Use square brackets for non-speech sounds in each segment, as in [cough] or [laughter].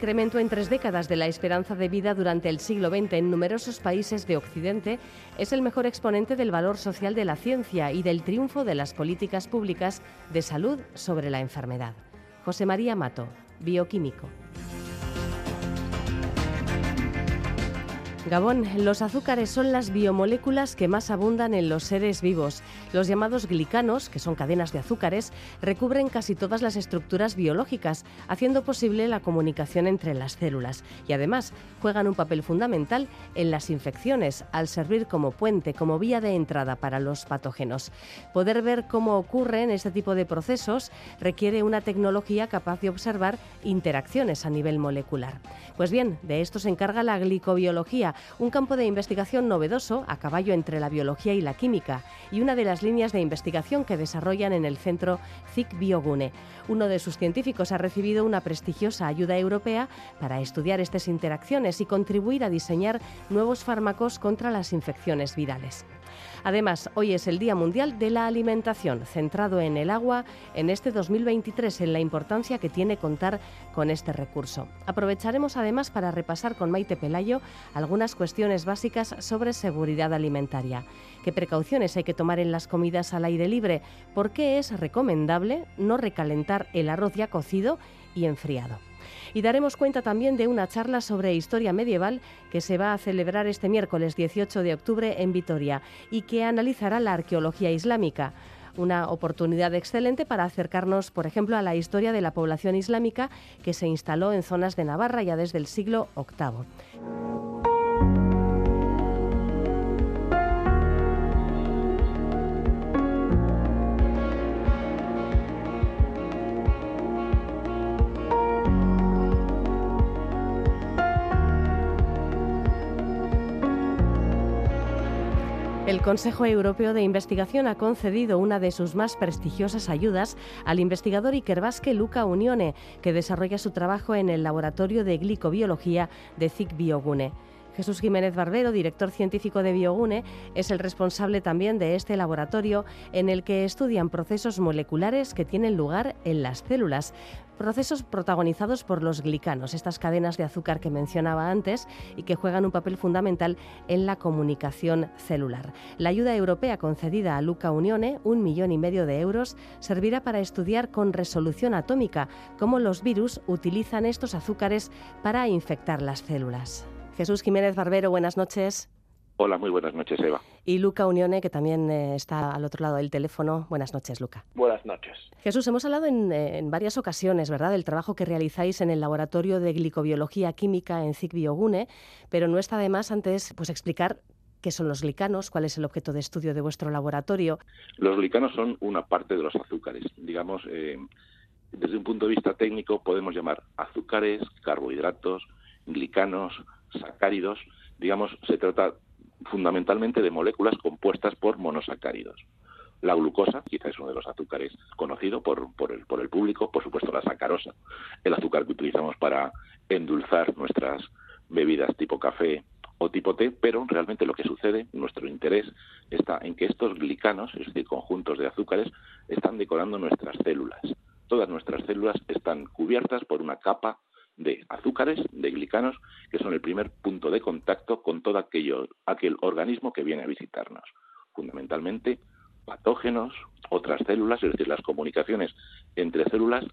Incremento en tres décadas de la esperanza de vida durante el siglo XX en numerosos países de Occidente es el mejor exponente del valor social de la ciencia y del triunfo de las políticas públicas de salud sobre la enfermedad. José María Mato, bioquímico. Gabón, los azúcares son las biomoléculas que más abundan en los seres vivos. Los llamados glicanos, que son cadenas de azúcares, recubren casi todas las estructuras biológicas, haciendo posible la comunicación entre las células. Y además juegan un papel fundamental en las infecciones, al servir como puente, como vía de entrada para los patógenos. Poder ver cómo ocurren este tipo de procesos requiere una tecnología capaz de observar interacciones a nivel molecular. Pues bien, de esto se encarga la glicobiología un campo de investigación novedoso a caballo entre la biología y la química y una de las líneas de investigación que desarrollan en el centro CIC Biogune. Uno de sus científicos ha recibido una prestigiosa ayuda europea para estudiar estas interacciones y contribuir a diseñar nuevos fármacos contra las infecciones virales. Además, hoy es el Día Mundial de la Alimentación, centrado en el agua en este 2023, en la importancia que tiene contar con este recurso. Aprovecharemos además para repasar con Maite Pelayo algunas cuestiones básicas sobre seguridad alimentaria. ¿Qué precauciones hay que tomar en las comidas al aire libre? ¿Por qué es recomendable no recalentar el arroz ya cocido y enfriado? Y daremos cuenta también de una charla sobre historia medieval que se va a celebrar este miércoles 18 de octubre en Vitoria y que analizará la arqueología islámica una oportunidad excelente para acercarnos, por ejemplo, a la historia de la población islámica que se instaló en zonas de Navarra ya desde el siglo VIII. El Consejo Europeo de Investigación ha concedido una de sus más prestigiosas ayudas al investigador ikerbasque Luca Unione, que desarrolla su trabajo en el Laboratorio de Glicobiología de CIC Biogune. Jesús Jiménez Barbero, director científico de Biogune, es el responsable también de este laboratorio en el que estudian procesos moleculares que tienen lugar en las células. Procesos protagonizados por los glicanos, estas cadenas de azúcar que mencionaba antes y que juegan un papel fundamental en la comunicación celular. La ayuda europea concedida a Luca Unione, un millón y medio de euros, servirá para estudiar con resolución atómica cómo los virus utilizan estos azúcares para infectar las células. Jesús Jiménez Barbero, buenas noches. Hola, muy buenas noches, Eva. Y Luca Unione, que también eh, está al otro lado del teléfono. Buenas noches, Luca. Buenas noches. Jesús, hemos hablado en, varias ocasiones, ¿verdad?, del trabajo que realizáis en el Laboratorio de Glicobiología Química en CIC Biogune, pero no está de más antes pues, explicar qué son los glicanos, cuál es el objeto de estudio de vuestro laboratorio. Los glicanos son una parte de los azúcares. Digamos, eh, desde un punto de vista técnico podemos llamar azúcares, carbohidratos, glicanos, sacáridos, digamos, se trata fundamentalmente de moléculas compuestas por monosacáridos. La glucosa, quizá es uno de los azúcares conocido por, por, el, por el público, por supuesto la sacarosa, el azúcar que utilizamos para endulzar nuestras bebidas tipo café o tipo té, pero realmente lo que sucede, nuestro interés está en que estos glicanos, es decir, conjuntos de azúcares, están decorando nuestras células. Todas nuestras células están cubiertas por una capa de azúcares, de glicanos, que son el primer punto de contacto con todo aquello, aquel organismo que viene a visitarnos. Fundamentalmente, patógenos, otras células, es decir, las comunicaciones entre células,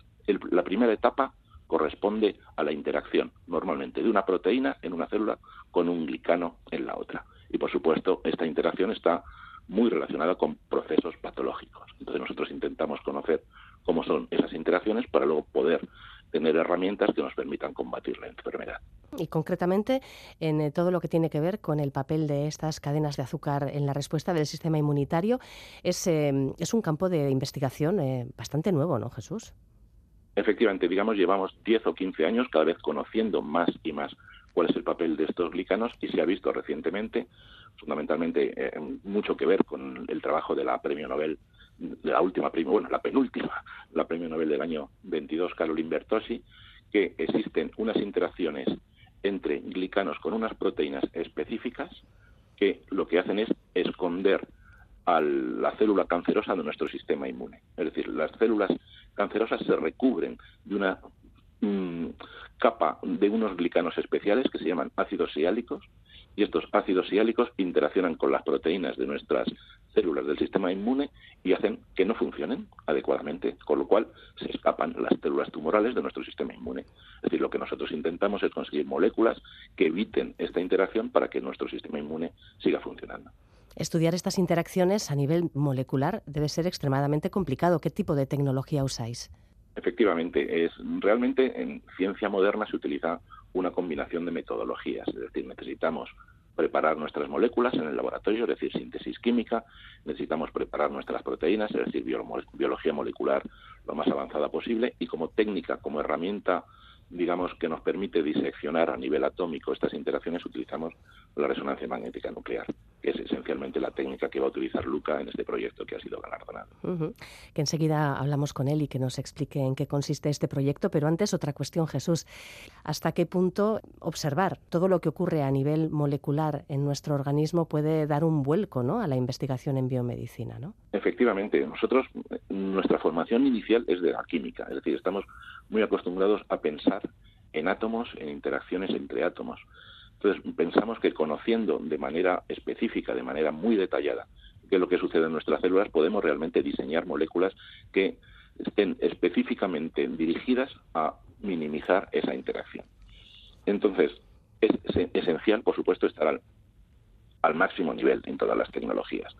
la primera etapa corresponde a la interacción, normalmente, de una proteína en una célula con un glicano en la otra. Y, por supuesto, esta interacción está muy relacionada con procesos patológicos. Entonces, nosotros intentamos conocer cómo son esas interacciones para luego poder tener herramientas que nos permitan combatir la enfermedad. Y concretamente en eh, todo lo que tiene que ver con el papel de estas cadenas de azúcar en la respuesta del sistema inmunitario, es, eh, es un campo de investigación eh, bastante nuevo, ¿no, Jesús? Efectivamente, digamos, llevamos 10 o 15 años cada vez conociendo más y más cuál es el papel de estos glicanos y se ha visto recientemente, fundamentalmente eh, mucho que ver con el trabajo de la premio Nobel, la última premio, bueno, la penúltima, [laughs] la premio Nobel del año 22, Caroline Bertossi, que existen unas interacciones entre glicanos con unas proteínas específicas que lo que hacen es esconder a la célula cancerosa de nuestro sistema inmune. Es decir, las células cancerosas se recubren de una mm, capa de unos glicanos especiales que se llaman ácidos siálicos y estos ácidos siálicos interaccionan con las proteínas de nuestras células del sistema inmune y hacen que no funcionen adecuadamente, con lo cual se escapan las células tumorales de nuestro sistema inmune. Es decir, lo que nosotros intentamos es conseguir moléculas que eviten esta interacción para que nuestro sistema inmune siga funcionando. Estudiar estas interacciones a nivel molecular debe ser extremadamente complicado. ¿Qué tipo de tecnología usáis? Efectivamente, es realmente en ciencia moderna se utiliza una combinación de metodologías, es decir, necesitamos preparar nuestras moléculas en el laboratorio, es decir, síntesis química, necesitamos preparar nuestras proteínas, es decir, biología molecular lo más avanzada posible y como técnica, como herramienta digamos, que nos permite diseccionar a nivel atómico estas interacciones, utilizamos la resonancia magnética nuclear, que es esencialmente la técnica que va a utilizar Luca en este proyecto que ha sido galardonado. Que enseguida hablamos con él y que nos explique en qué consiste este proyecto, pero antes otra cuestión, Jesús. ¿Hasta qué punto observar todo lo que ocurre a nivel molecular en nuestro organismo puede dar un vuelco ¿no? a la investigación en biomedicina? ¿no? Efectivamente, nosotros, nuestra formación inicial es de la química, es decir, estamos muy acostumbrados a pensar en átomos, en interacciones entre átomos. Entonces, pensamos que conociendo de manera específica, de manera muy detallada, qué es lo que sucede en nuestras células, podemos realmente diseñar moléculas que estén específicamente dirigidas a minimizar esa interacción. Entonces, es esencial, por supuesto, estar al, máximo nivel en todas las tecnologías.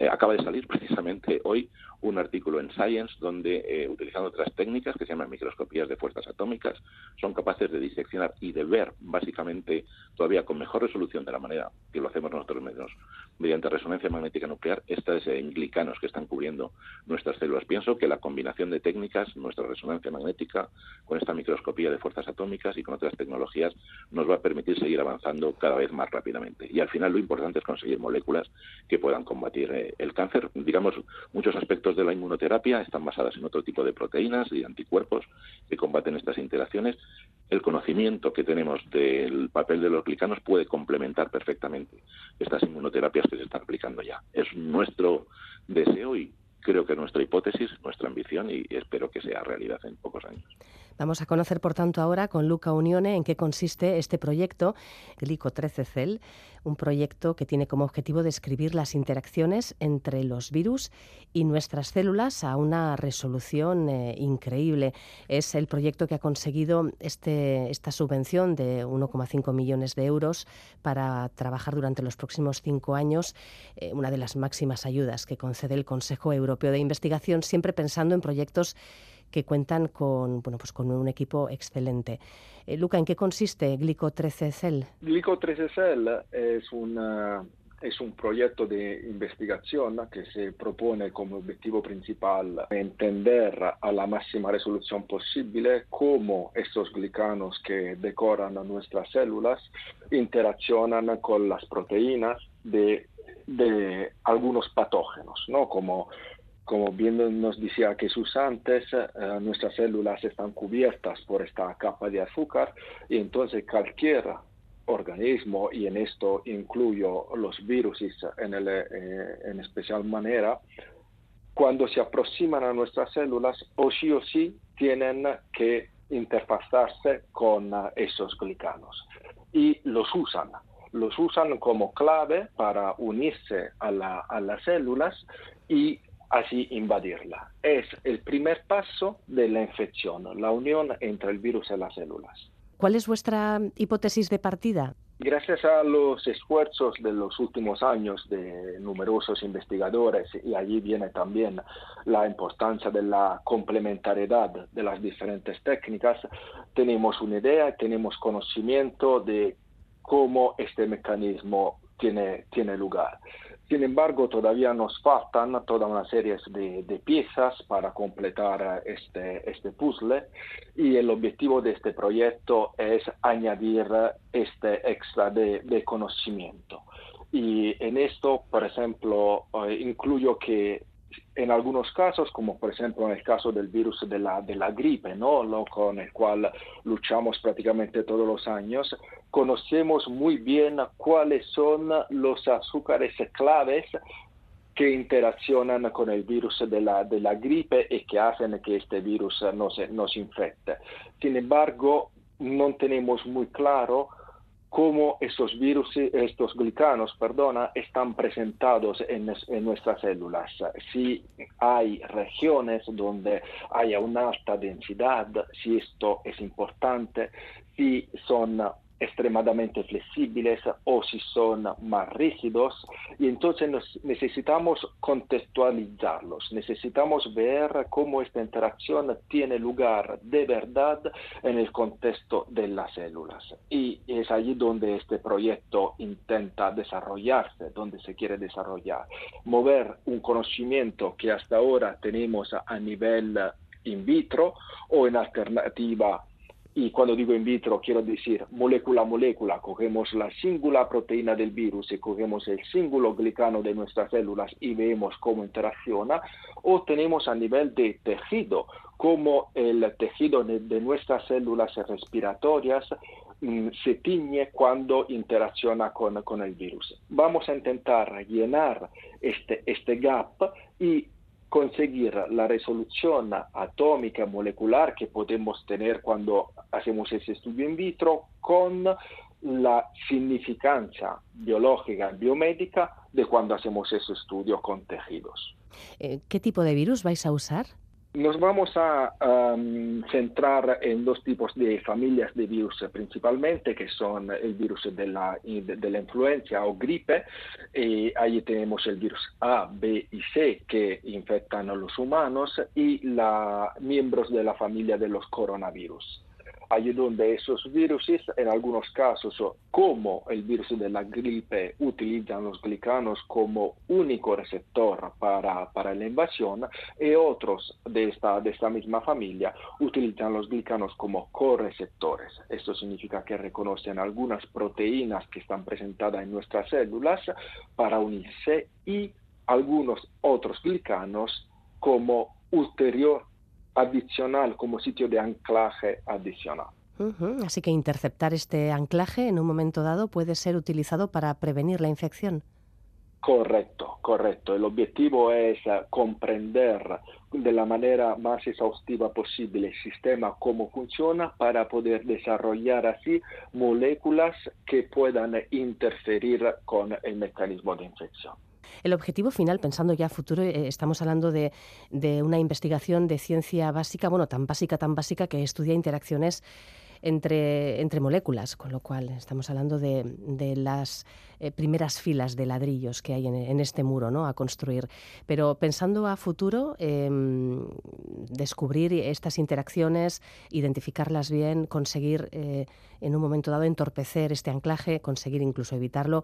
Eh, acaba de salir precisamente hoy un artículo en Science donde, eh, utilizando otras técnicas que se llaman microscopías de fuerzas atómicas, son capaces de diseccionar y de ver, básicamente, todavía con mejor resolución de la manera que lo hacemos nosotros mismos, mediante resonancia magnética nuclear, estas eh, glicanos que están cubriendo nuestras células. Pienso que la combinación de técnicas, nuestra resonancia magnética, con esta microscopía de fuerzas atómicas y con otras tecnologías, nos va a permitir seguir avanzando cada vez más rápidamente. Y al final lo importante es conseguir moléculas que puedan combatir el cáncer, digamos, muchos aspectos de la inmunoterapia están basadas en otro tipo de proteínas y anticuerpos que combaten estas interacciones. El conocimiento que tenemos del papel de los glicanos puede complementar perfectamente estas inmunoterapias se están aplicando ya. Es nuestro deseo y creo que nuestra hipótesis, nuestra ambición y espero que sea realidad en pocos años. Vamos a conocer, por tanto, ahora con Luca Unione en qué consiste este proyecto, Glico 13 Cell, un proyecto que tiene como objetivo describir las interacciones entre los virus y nuestras células a una resolución eh, increíble. Es el proyecto que ha conseguido este, esta subvención de 1,5 millones de euros para trabajar durante los próximos cinco años, eh, una de las máximas ayudas que concede el Consejo Europeo de Investigación, siempre pensando en proyectos que cuentan con, bueno, pues con un equipo excelente. Eh, Luca, ¿en qué consiste Glico 13 Cell? Glico 13 Cell es una es un proyecto de investigación que se propone como objetivo principal entender a la máxima resolución posible cómo estos glicanos que decoran nuestras células interaccionan con las proteínas de, de algunos patógenos, ¿no? como como bien nos decía Jesús antes, eh, nuestras células están cubiertas por esta capa de azúcar y entonces cualquier organismo, y en esto incluyo los virus en, eh, en especial manera, cuando se aproximan a nuestras células, o sí o sí tienen que interfazarse con eh, esos glicanos y los usan. Los usan como clave para unirse a, a las células y así invadirla. Es el primer paso de la infección, la unión entre el virus y las células. ¿Cuál es vuestra hipótesis de partida? Gracias a los esfuerzos de los últimos años de numerosos investigadores, y allí viene también la importancia de la complementariedad de las diferentes técnicas, tenemos una idea, tenemos conocimiento de cómo este mecanismo tiene, tiene lugar Sin embargo, todavía nos faltan toda una serie de, piezas para completar este, este, puzzle y el objetivo de este proyecto es añadir este extra de, conocimiento. Y en esto, por ejemplo, eh, incluyo que en algunos casos, como por ejemplo en el caso del virus de la, de la gripe, ¿no? Lo con el cual luchamos prácticamente todos los años, conocemos muy bien cuáles son los azúcares claves que interaccionan con el virus de la, de la gripe y que hacen que este virus nos, nos infecte. Sin embargo, no tenemos muy claro cómo estos virus, estos glicanos, perdona, están presentados en, nuestras células. Si hay regiones donde haya una alta densidad, si esto es importante, si son extremadamente flexibles o si son más rígidos. Y entonces necesitamos contextualizarlos, necesitamos ver cómo esta interacción tiene lugar de verdad en el contexto de las células. Y es allí donde este proyecto intenta desarrollarse, donde se quiere desarrollar, mover un conocimiento que hasta ahora tenemos a nivel in vitro o en alternativa y cuando digo in vitro quiero decir molécula a molécula, cogemos la singular proteína del virus y cogemos el singulo glicano de nuestras células y vemos cómo interacciona, o tenemos a nivel de tejido, como el tejido de nuestras células respiratorias mm, se tiñe cuando interacciona con, con el virus. Vamos a intentar llenar este, este gap y conseguir la resolución atómica molecular que podemos tener cuando hacemos ese estudio in vitro con la significancia biológica biomédica de cuando hacemos ese estudio con tejidos. Eh, ¿Qué tipo de virus vais a usar? Nos vamos a centrar en dos tipos de familias de virus principalmente, que son el virus de la, de, la influencia o gripe, y ahí tenemos el virus A, B y C que infectan a los humanos y la, miembros de la familia de los coronavirus allí donde esos virus, en algunos casos, como el virus de la gripe, utilizan los glicanos como único receptor para, para la invasión, y otros de esta, de esta misma familia utilizan los glicanos como correceptores. Esto significa que reconocen algunas proteínas que están presentadas en nuestras células para unirse y algunos otros glicanos como ulterior adicional como sitio de anclaje adicional. Así que interceptar este anclaje en un momento dado puede ser utilizado para prevenir la infección. Correcto, correcto. El objetivo es eh, comprender de la manera más exhaustiva posible el sistema, cómo funciona, para poder desarrollar así moléculas que puedan interferir con el mecanismo de infección. El objetivo final, pensando ya a futuro, eh, estamos hablando de, una investigación de ciencia básica, bueno, tan básica, tan básica, que estudia interacciones entre, moléculas, con lo cual estamos hablando de, las eh, primeras filas de ladrillos que hay en, este muro a construir. Pero pensando a futuro, em, descubrir estas interacciones, identificarlas bien, conseguir eh, en un momento dado entorpecer este anclaje, conseguir incluso evitarlo,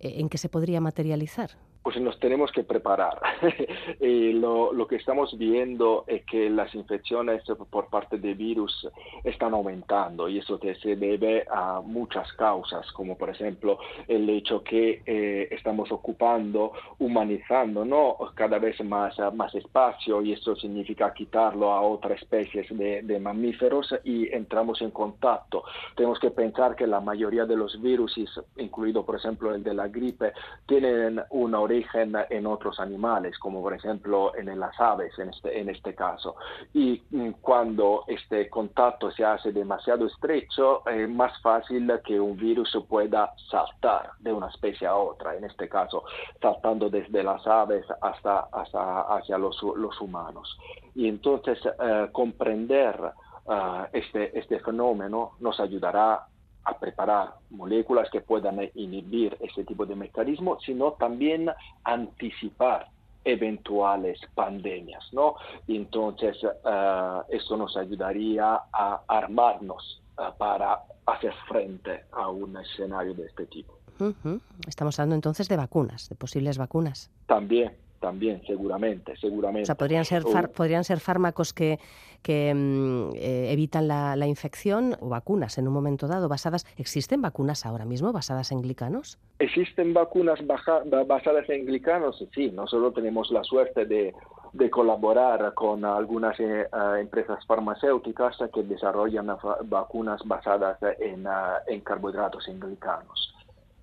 ¿en qué se podría materializar? Pues nos tenemos que preparar. [laughs] y lo, lo, que estamos viendo es que las infecciones por parte de virus están aumentando y eso se debe a muchas causas, como por ejemplo el hecho que eh, estamos ocupando, humanizando ¿no? cada vez más, más espacio y eso significa quitarlo a otras especies de, de mamíferos y entramos en contacto. Tenemos que pensar que la mayoría de los virus, incluido por ejemplo el de la gripe, tienen una origen en otros animales, como por ejemplo en las aves en este, este caso. Y mm, cuando este contacto se hace demasiado estrecho, es más fácil que un virus pueda saltar de una especie a otra, en este caso saltando desde las aves hasta, hacia los, humanos. Y entonces eh, comprender eh, este, este fenómeno nos ayudará a preparar moléculas que puedan inhibir ese tipo de mecanismo, sino también anticipar eventuales pandemias, ¿no? entonces uh, eso nos ayudaría a armarnos uh, para hacer frente a un escenario de este tipo. Estamos hablando entonces de vacunas, de posibles vacunas. También, también, seguramente, seguramente. O sea, podrían ser, podrían ser fármacos que, que mm, eh, evitan la, la, infección o vacunas en un momento dado basadas. ¿Existen vacunas ahora mismo basadas en glicanos? Existen vacunas basadas en glicanos, sí. Nosotros tenemos la suerte de, de colaborar con algunas eh, eh, empresas farmacéuticas que desarrollan vacunas basadas en, en carbohidratos, en glicanos.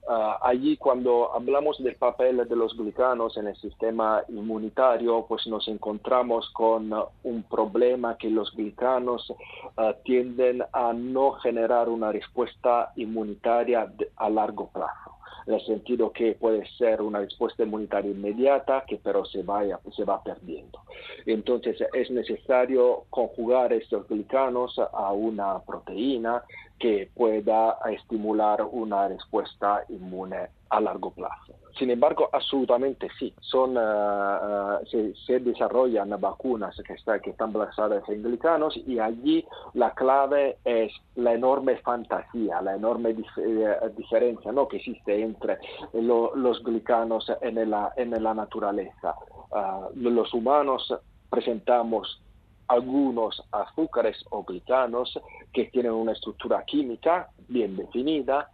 Ah, allí cuando hablamos del papel de los glicanos en el sistema inmunitario, pues nos encontramos con un problema que los glicanos ah, tienden a no generar una respuesta inmunitaria a largo plazo en el sentido que puede ser una respuesta inmunitaria inmediata que pero se, vaya, se va perdiendo. Entonces es necesario conjugar estos glicanos a una proteína que pueda estimular una respuesta inmune a largo plazo. Sin embargo, absolutamente sí, son, uh, se, desarrollan vacunas que, que, están basadas en glicanos y allí la clave es la enorme fantasía, la enorme eh, diferencia ¿no? que existe entre los glicanos en la, en la naturaleza. Uh, los humanos presentamos algunos azúcares o glicanos que tienen una estructura química bien definida,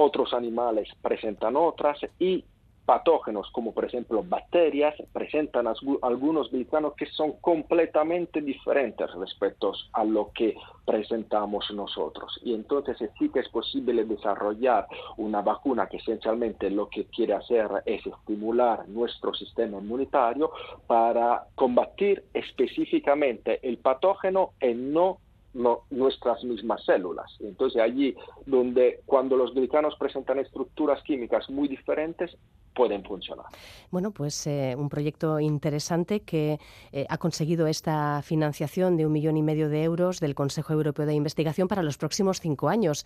otros animales presentan otras y patógenos como por ejemplo bacterias presentan algunos glicanos que son completamente diferentes respecto a lo que presentamos nosotros. Y entonces sí que es posible desarrollar una vacuna que esencialmente lo que quiere hacer es estimular nuestro sistema inmunitario para combatir específicamente el patógeno y no no, nuestras mismas células. Entonces allí donde cuando los glicanos presentan estructuras químicas muy diferentes, pueden funcionar. Bueno, pues eh, un proyecto interesante que eh, ha conseguido esta financiación de un millón y medio de euros del Consejo Europeo de Investigación para los próximos cinco años.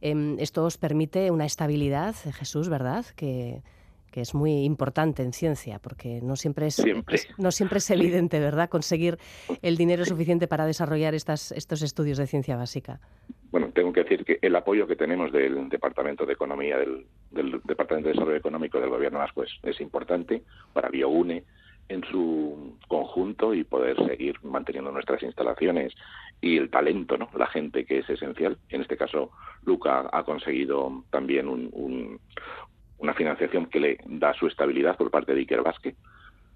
Em, esto os permite una estabilidad, Jesús, ¿verdad? Que que es muy importante en ciencia, porque no siempre es, no siempre es evidente, ¿verdad?, conseguir el dinero suficiente para desarrollar estas, estos estudios de ciencia básica. Bueno, tengo que decir que el apoyo que tenemos del Departamento de Economía, del, Departamento de Desarrollo Económico del Gobierno Vasco es, es importante para BioUne en su conjunto y poder seguir manteniendo nuestras instalaciones y el talento, ¿no? La gente que es esencial. En este caso, Luca ha conseguido también un, una financiación que le da su estabilidad por parte de Iker Vázquez,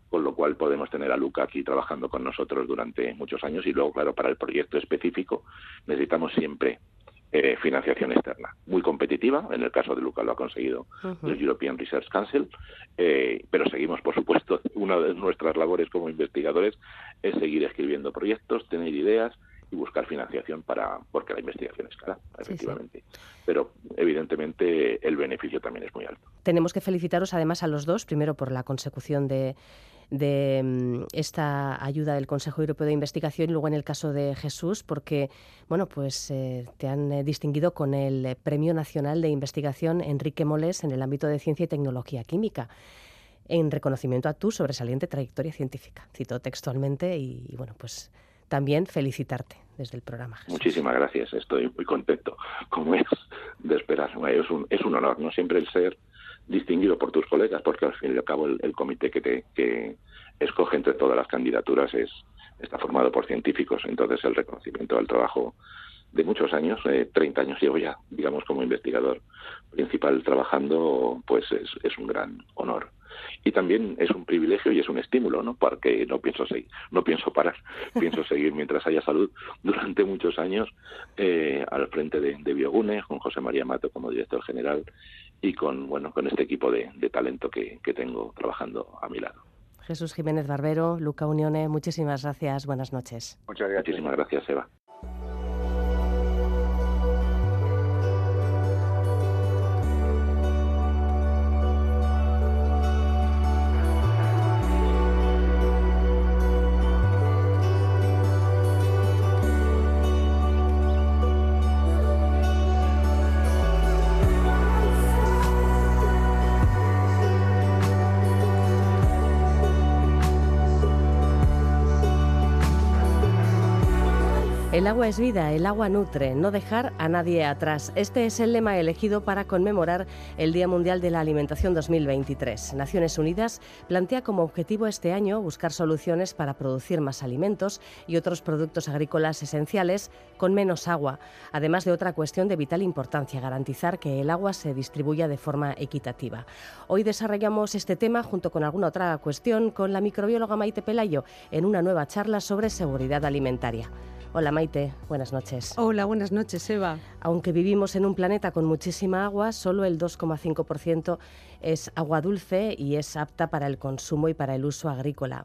con lo cual podemos tener a Luca aquí trabajando con nosotros durante muchos años. Y luego, claro, para el proyecto específico necesitamos siempre eh, financiación externa, muy competitiva, en el caso de Luca lo ha conseguido el European Research Council, eh, pero seguimos, por supuesto, [laughs] una de nuestras labores como investigadores es seguir escribiendo proyectos, tener ideas, y buscar financiación para porque la investigación es cara, efectivamente. Pero evidentemente el beneficio también es muy alto. Tenemos que felicitaros además a los dos, primero por la consecución de, de mm, esta ayuda del Consejo Europeo de Investigación y luego en el caso de Jesús, porque bueno, pues eh, te han eh, distinguido con el Premio Nacional de Investigación Enrique Moles en el ámbito de ciencia y tecnología química en reconocimiento a tu sobresaliente trayectoria científica. Cito textualmente y bueno, pues también felicitarte desde el programa. Muchísimas gracias, estoy muy contento, como es de esperar. Es un, es un honor, no siempre el ser distinguido por tus colegas, porque al fin y al cabo el, comité que, te, que escoge entre todas las candidaturas es está formado por científicos, entonces el reconocimiento del trabajo de muchos años, eh, 30 años llevo ya, digamos, como investigador principal trabajando, pues es, es un gran honor y también es un privilegio y es un estímulo, ¿no? Porque no pienso seguir, no pienso parar, pienso seguir mientras haya salud [laughs] durante muchos años eh, al frente de, de, Biogune, con José María Mato como director general y con bueno con este equipo de, talento que, que tengo trabajando a mi lado. Jesús Jiménez Barbero, Luca Unione, muchísimas gracias, buenas noches. Muchas gracias. Muchísimas gracias, Eva. El agua es vida, el agua nutre, no dejar a nadie atrás. Este es el lema elegido para conmemorar el Día Mundial de la Alimentación 2023. Naciones Unidas plantea como objetivo este año buscar soluciones para producir más alimentos y otros productos agrícolas esenciales con menos agua, además de otra cuestión de vital importancia, garantizar que el agua se distribuya de forma equitativa. Hoy desarrollamos este tema junto con alguna otra cuestión con la microbióloga Maite Pelayo en una nueva charla sobre seguridad alimentaria. Hola Maite, buenas noches. Hola, buenas noches Eva. Aunque vivimos en un planeta con muchísima agua, solo el 2,5% es agua dulce y es apta para el consumo y para el uso agrícola.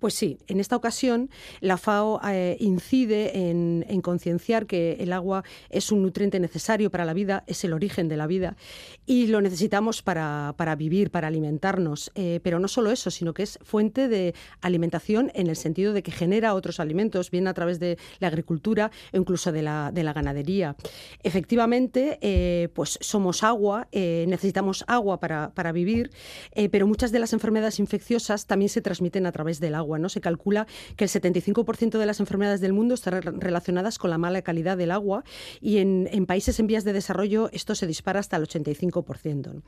Pues sí, en esta ocasión la FAO eh, incide en, concienciar que el agua es un nutriente necesario para la vida, es el origen de la vida y lo necesitamos para, vivir, para alimentarnos. Eh, pero no solo eso, sino que es fuente de alimentación en el sentido de que genera otros alimentos, bien a través de la agricultura o incluso de la, ganadería. Efectivamente, eh, pues somos agua, necesitamos agua para, para vivir, pero muchas de las enfermedades infecciosas también se transmiten a través del agua. ¿No? Se calcula que el 75% de las enfermedades del mundo están relacionadas con la mala calidad del agua y en, países en vías de desarrollo esto se dispara hasta el 85%.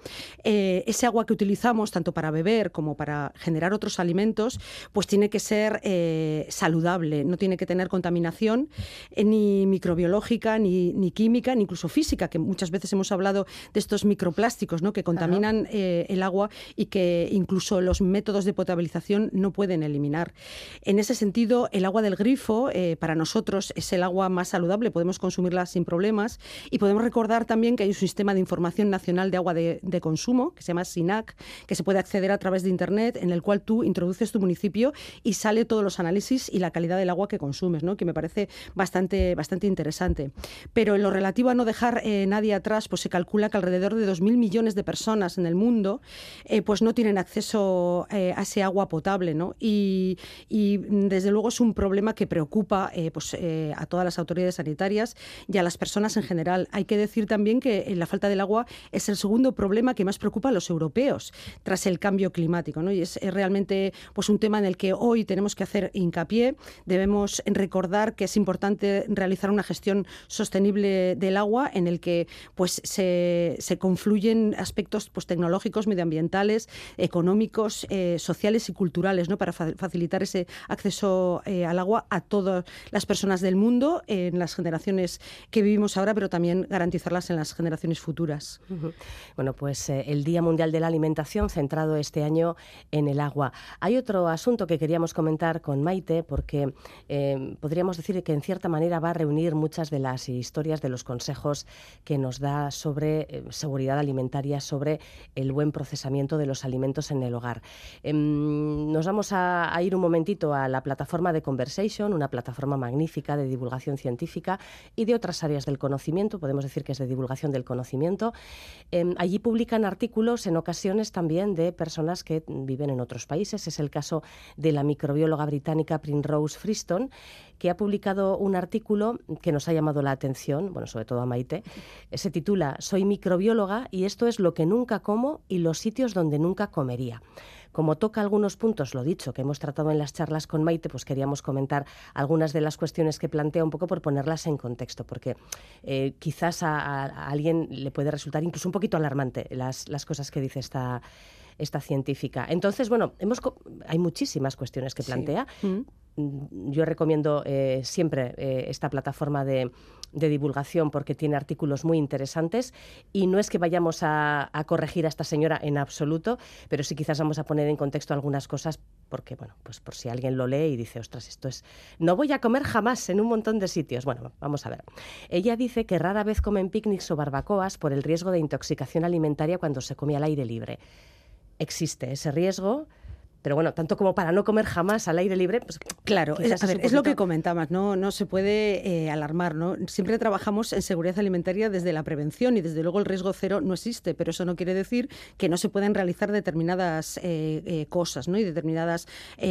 Eh, ese agua que utilizamos tanto para beber como para generar otros alimentos, pues tiene que ser eh, saludable, no tiene que tener contaminación eh, ni microbiológica, ni, química, ni incluso física, que muchas veces hemos hablado de estos microplásticos ¿no? que contaminan el agua y que incluso los métodos de potabilización no pueden eliminar. En ese sentido, el agua del grifo eh, para nosotros es el agua más saludable, podemos consumirla sin problemas y podemos recordar también que hay un sistema de información nacional de agua de, consumo que se llama SINAC, que se puede acceder a través de Internet, en el cual tú introduces tu municipio y sale todos los análisis y la calidad del agua que consumes, ¿no? que me parece bastante, bastante interesante. Pero en lo relativo a no dejar eh, nadie atrás, pues se calcula que alrededor de 2.000 millones de personas en el mundo eh, pues no tienen acceso a ese agua potable. ¿no? Y y, desde luego es un problema que preocupa eh, pues, eh, a todas las autoridades sanitarias y a las personas en general. Hay que decir también que eh, la falta del agua es el segundo problema que más preocupa a los europeos tras el cambio climático. ¿no? Y es, realmente pues, un tema en el que hoy tenemos que hacer hincapié. Debemos recordar que es importante realizar una gestión sostenible del agua en el que pues, se, confluyen aspectos pues, tecnológicos, medioambientales, económicos, sociales y culturales ¿no? para facilitar ese acceso eh, al agua a todas las personas del mundo en las generaciones que vivimos ahora, pero también garantizarlas en las generaciones futuras. Bueno, pues eh, el Día Mundial de la Alimentación centrado este año en el agua. Hay otro asunto que queríamos comentar con Maite, porque eh, podríamos decir que en cierta manera va a reunir muchas de las historias de los consejos que nos da sobre seguridad alimentaria, sobre el buen procesamiento de los alimentos en el hogar. Em, nos vamos a, a ir un momentito a la plataforma de Conversation, una plataforma magnífica de divulgación científica y de otras áreas del conocimiento, podemos decir que es de divulgación del conocimiento. Em, allí publican artículos en ocasiones también de personas que viven en otros países. Es el caso de la microbióloga británica Primrose Friston, que ha publicado un artículo que nos ha llamado la atención, bueno, sobre todo a Maite. Se titula Soy microbióloga y esto es lo que nunca como y los sitios donde nunca comería. Como toca algunos puntos, lo dicho, que hemos tratado en las charlas con Maite, pues queríamos comentar algunas de las cuestiones que plantea un poco por ponerlas en contexto, porque eh, quizás a, alguien le puede resultar incluso un poquito alarmante las, las cosas que dice esta esta científica. Entonces, bueno, hemos, hay muchísimas cuestiones que plantea. Mm. Mm, yo recomiendo eh, siempre eh, esta plataforma de, divulgación porque tiene artículos muy interesantes y no es que vayamos a, corregir a esta señora en absoluto, pero sí quizás vamos a poner en contexto algunas cosas porque, bueno, pues por si alguien lo lee y dice, ostras, esto es, no voy a comer jamás en un montón de sitios. Bueno, vamos a ver. Ella dice que rara vez comen picnics o barbacoas por el riesgo de intoxicación alimentaria cuando se come al aire libre existe ese riesgo pero bueno, tanto como para no comer jamás al aire libre, pues claro, es, lo que comentabas, no, no se puede eh, alarmar, ¿no? Siempre trabajamos en seguridad alimentaria desde la prevención y desde luego el riesgo cero no existe, pero eso no quiere decir que no se puedan realizar determinadas eh, eh, cosas, ¿no? Y determinadas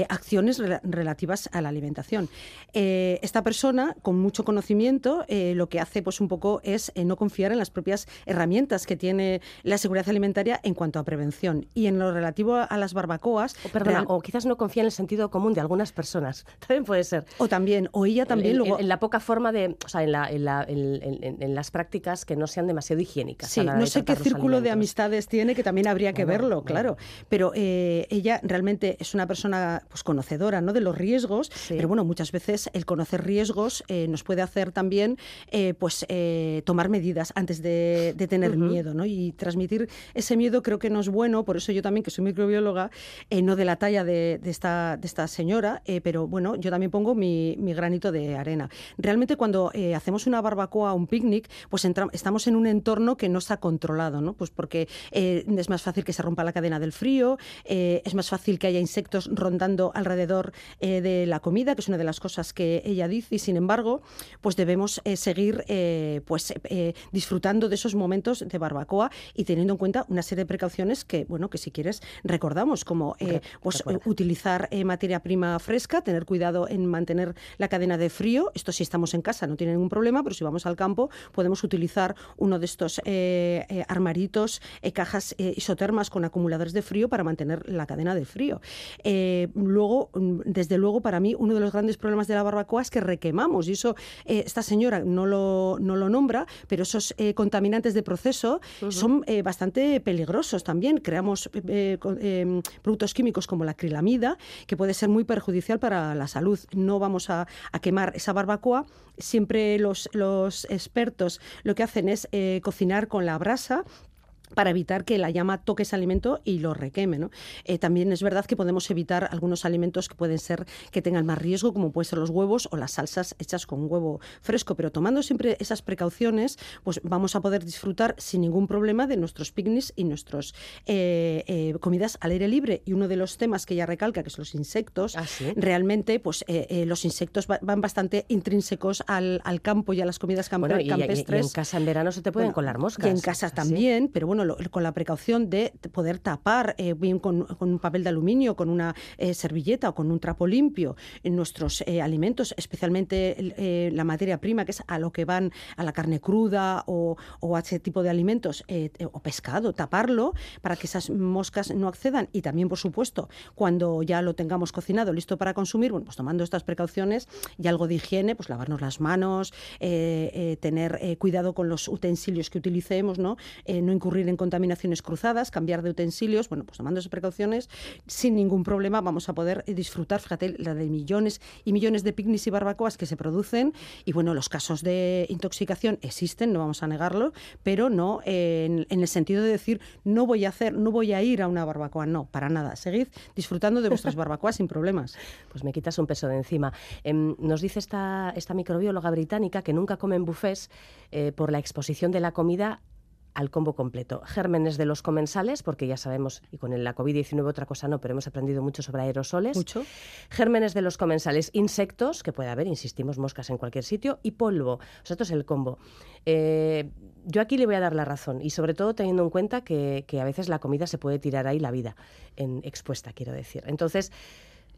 acciones relativas a la alimentación. esta persona, con mucho conocimiento, lo que hace, pues un poco, es no confiar en las propias herramientas que tiene la seguridad alimentaria en cuanto a prevención y en lo relativo a las barbacoas perdona, o quizás no confía en el sentido común de algunas personas. [laughs] También puede ser. O también, o ella también en, luego... en, la poca forma de, o sea, en, la, en, la, en, las prácticas que no sean demasiado higiénicas. Sí, no sé qué círculo de amistades tiene, que también habría que verlo, claro. Pero eh, ella realmente es una persona pues conocedora, ¿no? De los riesgos, pero bueno, muchas veces el conocer riesgos eh, nos puede hacer también, eh, pues, tomar medidas antes de, tener miedo, ¿no? Y transmitir ese miedo creo que no es bueno, por eso yo también, que soy microbióloga, no de la talla de, esta, señora, pero bueno, yo también pongo mi, granito de arena. Realmente cuando hacemos una barbacoa, un picnic, pues estamos en un entorno que no está controlado, ¿no? Pues porque es más fácil que se rompa la cadena del frío, es más fácil que haya insectos rondando alrededor de la comida, que es una de las cosas que ella dice, y sin embargo, pues debemos seguir pues disfrutando de esos momentos de barbacoa y teniendo en cuenta una serie de precauciones que, bueno, que si quieres recordamos, como eh, pues, utilizar eh, materia prima fresca, tener cuidado en mantener la cadena de frío. Esto si estamos en casa no tiene ningún problema, pero si vamos al campo podemos utilizar uno de estos eh, armaritos, cajas isotermas con acumuladores de frío para mantener la cadena de frío. luego, mm, desde luego, para mí uno de los grandes problemas de la barbacoa es que requemamos y eso esta señora no lo, no lo nombra, pero esos contaminantes de proceso son bastante peligrosos también. Creamos productos químicos como la acrilamida, que puede ser muy perjudicial para la salud. No vamos a, quemar esa barbacoa. Siempre los, los expertos lo que hacen es eh, cocinar con la brasa para evitar que la llama toque ese alimento y lo requeme. ¿no? Eh, también es verdad que podemos evitar algunos alimentos que pueden ser que tengan más riesgo, como pueden ser los huevos o las salsas hechas con huevo fresco, pero tomando siempre esas precauciones, pues vamos a poder disfrutar sin ningún problema de nuestros picnics y nuestras eh, eh, comidas al aire libre. Y uno de los temas que ella recalca, que son los insectos, ¿Ah, realmente pues los insectos van bastante intrínsecos al, campo y a las comidas campestres. Y, en casa en verano se te pueden colar moscas. Y en casa también, pero bueno, con la precaución de poder tapar eh, bien con, un papel de aluminio, con una eh, servilleta o con un trapo limpio nuestros eh, alimentos, especialmente la materia prima, que es a lo que van a la carne cruda o, a ese tipo de alimentos o pescado, taparlo para que esas moscas no accedan. Y también, por supuesto, cuando ya lo tengamos cocinado, listo para consumir, bueno, pues tomando estas precauciones y algo de higiene, pues lavarnos las manos, tener cuidado con los utensilios que utilicemos, ¿no? no incurrir en contaminaciones cruzadas, cambiar de utensilios, bueno, pues tomando esas precauciones, sin ningún problema vamos a poder disfrutar, fíjate, la de millones y millones de picnics y barbacoas que se producen y bueno, los casos de intoxicación existen, no vamos a negarlo, pero no en, el sentido de decir no voy a hacer, no voy a ir a una barbacoa, no, para nada, seguid disfrutando de vuestras barbacoas sin problemas. [laughs] Pues me quitas un peso de encima. Em, nos dice esta, esta microbióloga británica que nunca comen bufés eh, por la exposición de la comida al combo completo. Gérmenes de los comensales, porque ya sabemos, y con la COVID-19 otra cosa no, pero hemos aprendido mucho sobre aerosoles. Mucho. Gérmenes de los comensales, insectos, que puede haber, insistimos, moscas en cualquier sitio, y polvo. O sea, esto es el combo. Eh, yo aquí le voy a dar la razón, y sobre todo teniendo en cuenta que, que a veces la comida se puede tirar ahí la vida, en expuesta, quiero decir. Entonces,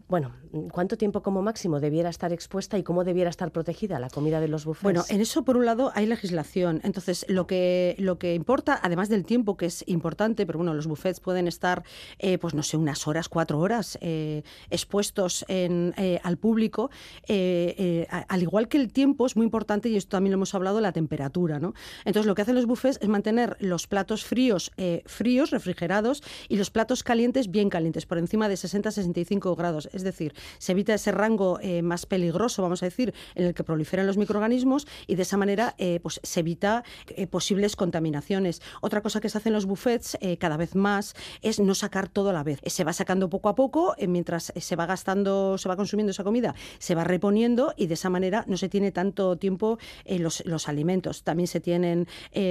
bueno, ¿cuánto tiempo como máximo debiera estar expuesta y cómo debiera estar protegida la comida de los bufés? Bueno, en eso por un lado hay legislación. Entonces, lo que, lo que importa, además del tiempo que es importante, pero bueno, los buffets pueden estar, eh, pues no sé, unas horas, cuatro horas eh, expuestos eh, al público. al igual que el tiempo es muy importante, y esto también lo hemos hablado, la temperatura. ¿no? Entonces, lo que hacen los buffets es mantener los platos fríos, fríos, refrigerados, y los platos calientes bien calientes, por encima de 60-65 grados decir, se evita ese rango eh, más peligroso, vamos a decir, en el que proliferan los microorganismos y de esa manera eh, pues, se evita eh, posibles contaminaciones. Otra cosa que se hace en los buffets cada vez más es no sacar todo a la vez. Se va sacando poco a poco, mientras se va gastando, se va consumiendo esa comida, se va reponiendo y de esa manera no se tiene tanto tiempo los, los alimentos. También se tienen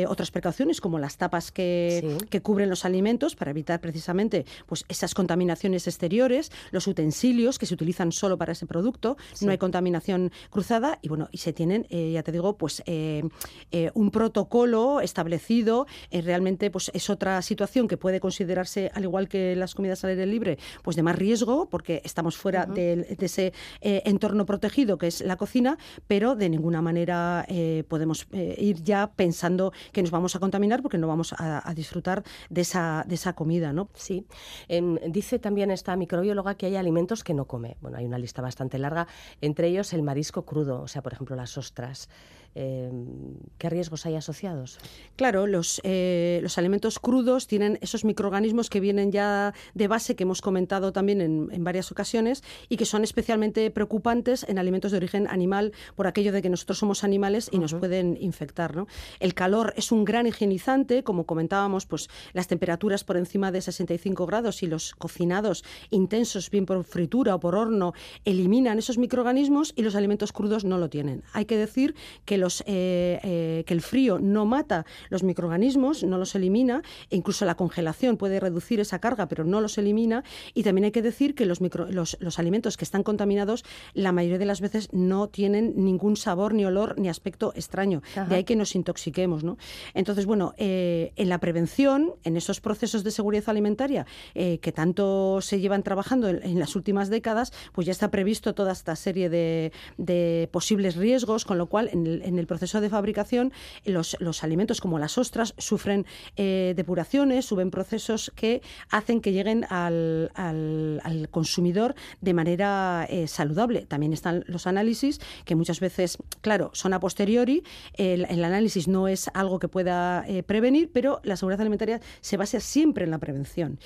otras precauciones como las tapas que, que cubren los alimentos para evitar precisamente pues, esas contaminaciones exteriores, los utensilios utensilios que se utilizan solo para ese producto, no hay contaminación cruzada y bueno, y se tienen, eh, ya te digo, pues eh, eh, un protocolo establecido. realmente, pues es otra situación que puede considerarse, al igual que las comidas al aire libre, pues de más riesgo, porque estamos fuera de, ese entorno protegido que es la cocina, pero de ninguna manera podemos ir ya pensando que nos vamos a contaminar porque no vamos a, disfrutar de esa, de esa comida, ¿no? Sí. Em, dice también esta microbióloga que hay alimentos que no come. Bueno, hay una lista bastante larga, entre ellos el marisco crudo, o sea, por ejemplo, las ostras. Em, ¿qué riesgos hay asociados? Claro, los, eh, los alimentos crudos tienen esos microorganismos que vienen ya de base, que hemos comentado también en, varias ocasiones, y que son especialmente preocupantes en alimentos de origen animal por aquello de que nosotros somos animales y nos pueden infectar. ¿no? El calor es un gran higienizante, como comentábamos, pues las temperaturas por encima de 65 grados y los cocinados intensos, bien por fritura o por horno, eliminan esos microorganismos y los alimentos crudos no lo tienen. Hay que decir que eh, eh, que el frío no mata los microorganismos, no los elimina, e incluso la congelación puede reducir esa carga, pero no los elimina. Y también hay que decir que los, los, alimentos que están contaminados, la mayoría de las veces no tienen ningún sabor, ni olor, ni aspecto extraño. De ahí que nos intoxiquemos. ¿no? Entonces, bueno, eh, en la prevención, en esos procesos de seguridad alimentaria que tanto se llevan trabajando en, las últimas décadas, pues ya está previsto toda esta serie de, de posibles riesgos, con lo cual en el, en el proceso de fabricación los, los alimentos como las ostras sufren eh, depuraciones, suben procesos que hacen que lleguen al, al, consumidor de manera eh, saludable. También están los análisis que muchas veces, claro, son a posteriori. El, análisis no es algo que pueda eh, prevenir, pero la seguridad alimentaria se basa siempre en la prevención.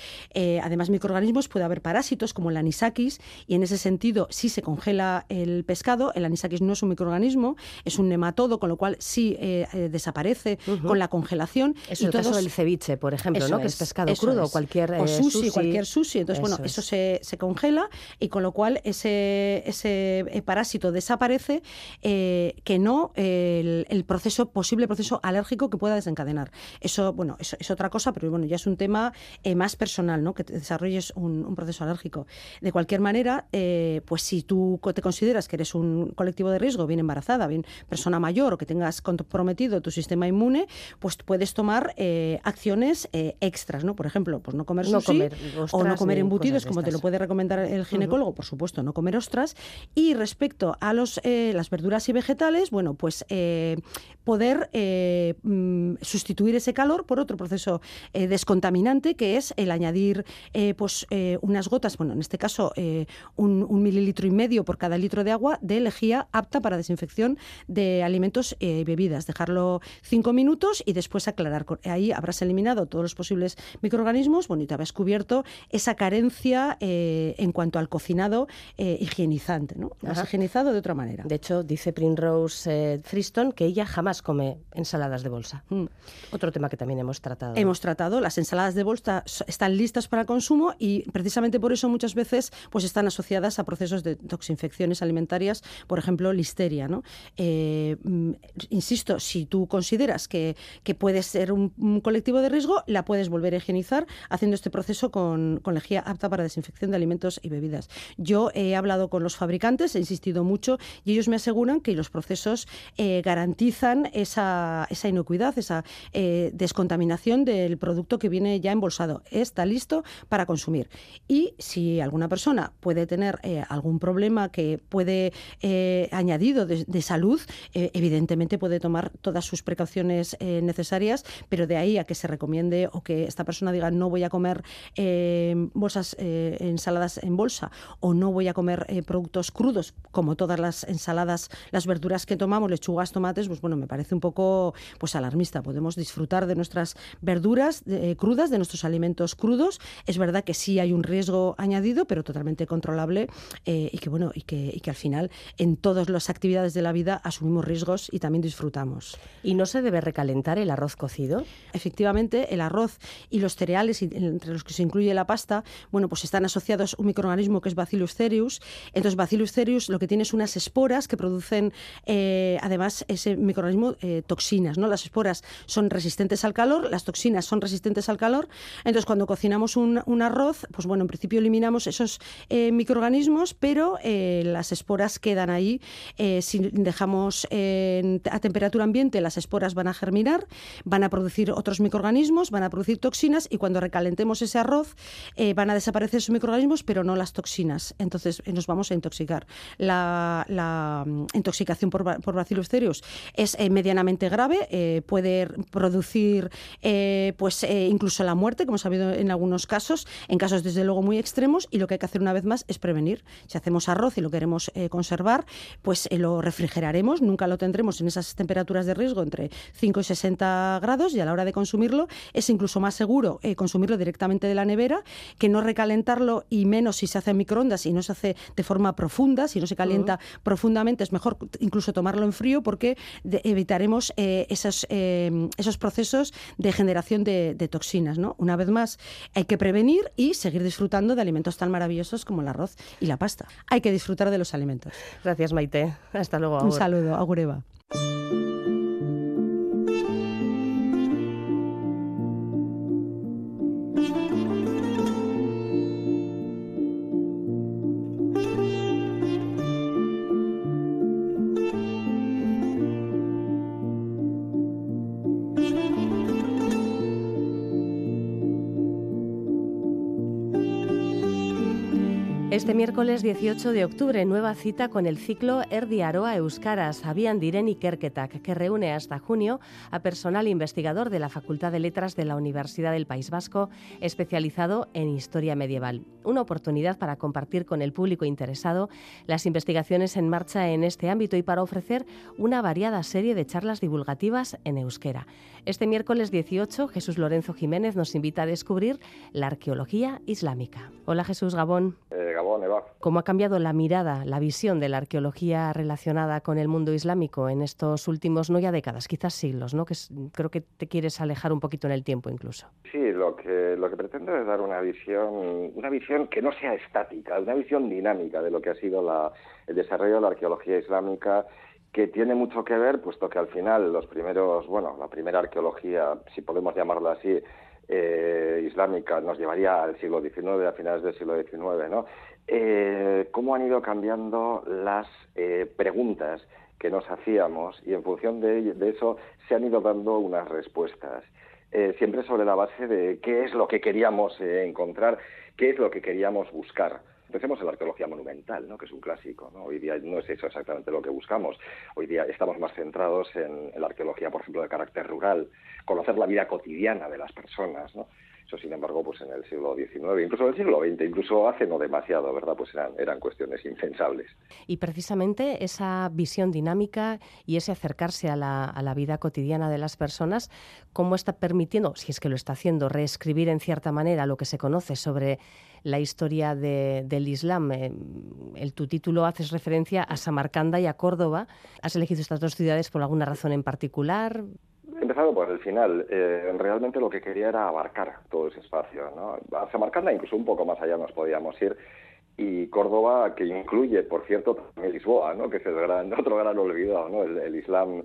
además, microorganismos puede haber parásitos como el anisakis y en ese sentido, si se congela el pescado, el anisakis no es un microorganismo, es un nematodo todo, con lo cual sí eh, eh, desaparece con la congelación. Eso y el caso del ceviche, por ejemplo, ¿no? que es pescado crudo, cualquier o eh, sushi, cualquier sushi. Entonces, bueno, eso se, se, congela y con lo cual ese, ese parásito desaparece, que no el, proceso, posible proceso alérgico que pueda desencadenar. Eso, bueno, eso es otra cosa, pero bueno, ya es un tema más personal, ¿no? Que te desarrolles un, un, proceso alérgico. De cualquier manera, pues si tú te consideras que eres un colectivo de riesgo, bien embarazada, bien persona mayor o que tengas comprometido tu sistema inmune, pues puedes tomar eh, acciones eh, extras, ¿no? Por ejemplo, pues no comer sushi o no comer embutidos, como te lo puede recomendar el ginecólogo, por supuesto, no comer ostras. Y respecto a los, eh, las verduras y vegetales, bueno, pues poder mm, sustituir ese calor por otro proceso descontaminante que es el añadir pues unas gotas, bueno, en este caso un, un mililitro y medio por cada litro de agua de lejía apta para desinfección de alimentos y bebidas. Dejarlo cinco minutos y después aclarar. Ahí habrás eliminado todos los posibles microorganismos, bueno, y te habrás cubierto esa carencia eh, en cuanto al cocinado eh, higienizante, ¿no? Has higienizado de otra manera. De hecho, dice Primrose eh, Friston que ella jamás come ensaladas de bolsa. Mm. Otro tema que también hemos tratado. Hemos tratado. Las ensaladas de bolsa están listas para consumo y precisamente por eso muchas veces pues están asociadas a procesos de toxinfecciones alimentarias, por ejemplo, listeria, ¿no? Mm, insisto, si tú consideras que, que puede ser un, colectivo de riesgo, la puedes volver a higienizar haciendo este proceso con, con lejía apta para desinfección de alimentos y bebidas. Yo he hablado con los fabricantes, he insistido mucho y ellos me aseguran que los procesos eh, garantizan esa, esa, inocuidad, esa eh, descontaminación del producto que viene ya embolsado. Está listo para consumir. Y si alguna persona puede tener eh, algún problema que puede añadido de, de salud, evidentemente puede tomar todas sus precauciones eh, necesarias, pero de ahí a que se recomiende o que esta persona diga no voy a comer eh, bolsas eh, ensaladas en bolsa o no voy a comer productos crudos, como todas las ensaladas, las verduras que tomamos, lechugas, tomates, pues bueno, me parece un poco pues alarmista. Podemos disfrutar de nuestras verduras crudas, de nuestros alimentos crudos. Es verdad que sí hay un riesgo añadido, pero totalmente controlable y que bueno, y que, y que al final en todas las actividades de la vida asumimos riesgos riesgos y también disfrutamos. ¿Y no se debe recalentar el arroz cocido? Efectivamente, el arroz y los cereales, entre los que se incluye la pasta, bueno, pues están asociados a un microorganismo que es Bacillus cereus. Entonces, Bacillus cereus lo que tiene es unas esporas que producen, eh, además, ese microorganismo eh, toxinas, ¿no? Las esporas son resistentes al calor, las toxinas son resistentes al calor. Entonces, cuando cocinamos un, arroz, pues bueno, en principio eliminamos esos eh, microorganismos, pero las esporas quedan ahí. si dejamos a temperatura ambiente, las esporas van a germinar, van a producir otros microorganismos, van a producir toxinas y cuando recalentemos ese arroz van a desaparecer esos microorganismos, pero no las toxinas. Entonces nos vamos a intoxicar. La, mm, intoxicación por, por Bacillus cereus es eh, medianamente grave, eh, puede producir eh, pues incluso la muerte, como ha habido en algunos casos, en casos desde luego muy extremos, y lo que hay que hacer una vez más es prevenir. Si hacemos arroz y lo queremos conservar, pues lo refrigeraremos, nunca lo tendremos en esas temperaturas de riesgo entre 5 y 60 grados, y a la hora de consumirlo es incluso más seguro consumirlo directamente de la nevera que no recalentarlo y menos si se hace en microondas y no se hace de forma profunda, si no se calienta profundamente, es mejor incluso tomarlo en frío porque evitaremos eh, esos, eh, esos procesos de generación de, toxinas. ¿no? Una vez más, hay que prevenir y seguir disfrutando de alimentos tan maravillosos como el arroz y la pasta. Hay que disfrutar de los alimentos. Gracias, Maite. Hasta luego. Un saludo. は。Este miércoles 18 de octubre, nueva cita con el ciclo Erdi Aroa Euskaras, Abian Diren Ikerketak, que reúne hasta junio a personal investigador de la Facultad de Letras de la Universidad del País Vasco, especializado en historia medieval. Una oportunidad para compartir con el público interesado las investigaciones en marcha en este ámbito y para ofrecer una variada serie de charlas divulgativas en euskera. Este miércoles 18, Jesús Lorenzo Jiménez nos invita a descubrir la arqueología islámica. Hola Jesús Gabón. Eh, ¿Cómo ha cambiado la mirada, la visión de la arqueología relacionada con el mundo islámico en estos últimos, no ya décadas, quizás siglos, ¿no? que creo que te quieres alejar un poquito en el tiempo incluso? Sí, lo que, lo que pretendo es dar una visión, una visión que no sea estática, una visión dinámica de lo que ha sido la, el desarrollo de la arqueología islámica que tiene mucho que ver, puesto que al final los primeros, bueno, la primera arqueología, si podemos llamarla así, eh, islámica nos llevaría al siglo XIX, a finales del siglo XIX, ¿no? Eh, cómo han ido cambiando las eh, preguntas que nos hacíamos y en función de, eso se han ido dando unas respuestas. siempre sobre la base de qué es lo que queríamos encontrar, qué es lo que queríamos buscar. Pensemos en la arqueología monumental, ¿no? que es un clásico. ¿no? Hoy día no es eso exactamente lo que buscamos. Hoy día estamos más centrados en, en la arqueología, por ejemplo, de carácter rural, conocer la vida cotidiana de las personas. ¿no? Eso, sin embargo, pues en el siglo XIX, incluso en el siglo XX, incluso hace no demasiado, ¿verdad? Pues eran, eran cuestiones impensables. Y precisamente esa visión dinámica y ese acercarse a la, vida cotidiana de las personas, ¿cómo está permitiendo, si es que lo está haciendo, reescribir en cierta manera lo que se conoce sobre la historia del Islam. Eh, el, tu título haces referencia a Samarcanda y a Córdoba. ¿Has elegido estas dos ciudades por alguna razón en particular? He empezado por el final. Eh, realmente lo que quería era abarcar todo ese espacio. ¿no? A Samarcanda, incluso un poco más allá nos podíamos ir y Córdoba, que incluye, por cierto, también Lisboa, ¿no? que es el gran, [laughs] otro gran olvidado. ¿no? El, Islam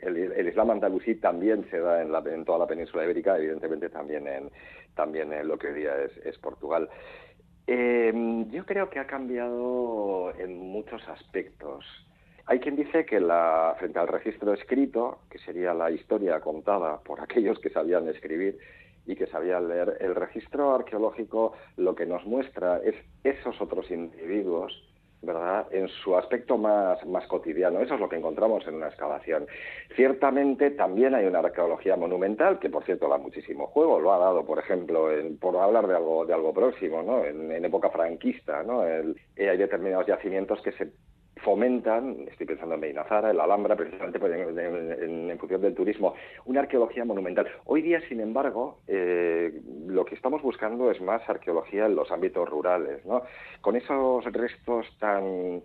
el, Islam andalusí también se da en, la, en toda la península ibérica, evidentemente también en, también en lo que hoy día es, Portugal. Em, yo creo que ha cambiado en muchos aspectos. Hay quien dice que la, frente al registro escrito, que sería la historia contada por aquellos que sabían escribir, y que sabían leer. El registro arqueológico lo que nos muestra es esos otros individuos, ¿verdad?, en su aspecto más, más cotidiano. Eso es lo que encontramos en una excavación. Ciertamente también hay una arqueología monumental, que por cierto da muchísimo juego, lo ha dado, por ejemplo, por hablar de algo, de algo próximo, ¿no? En, época franquista, ¿no? Hay determinados yacimientos que se fomentan, estoy pensando en Medinazara, en la Alhambra, precisamente pues, en, función del turismo, una arqueología monumental. Hoy día, sin embargo, eh, lo que estamos buscando es más arqueología en los ámbitos rurales, ¿no? Con esos restos tan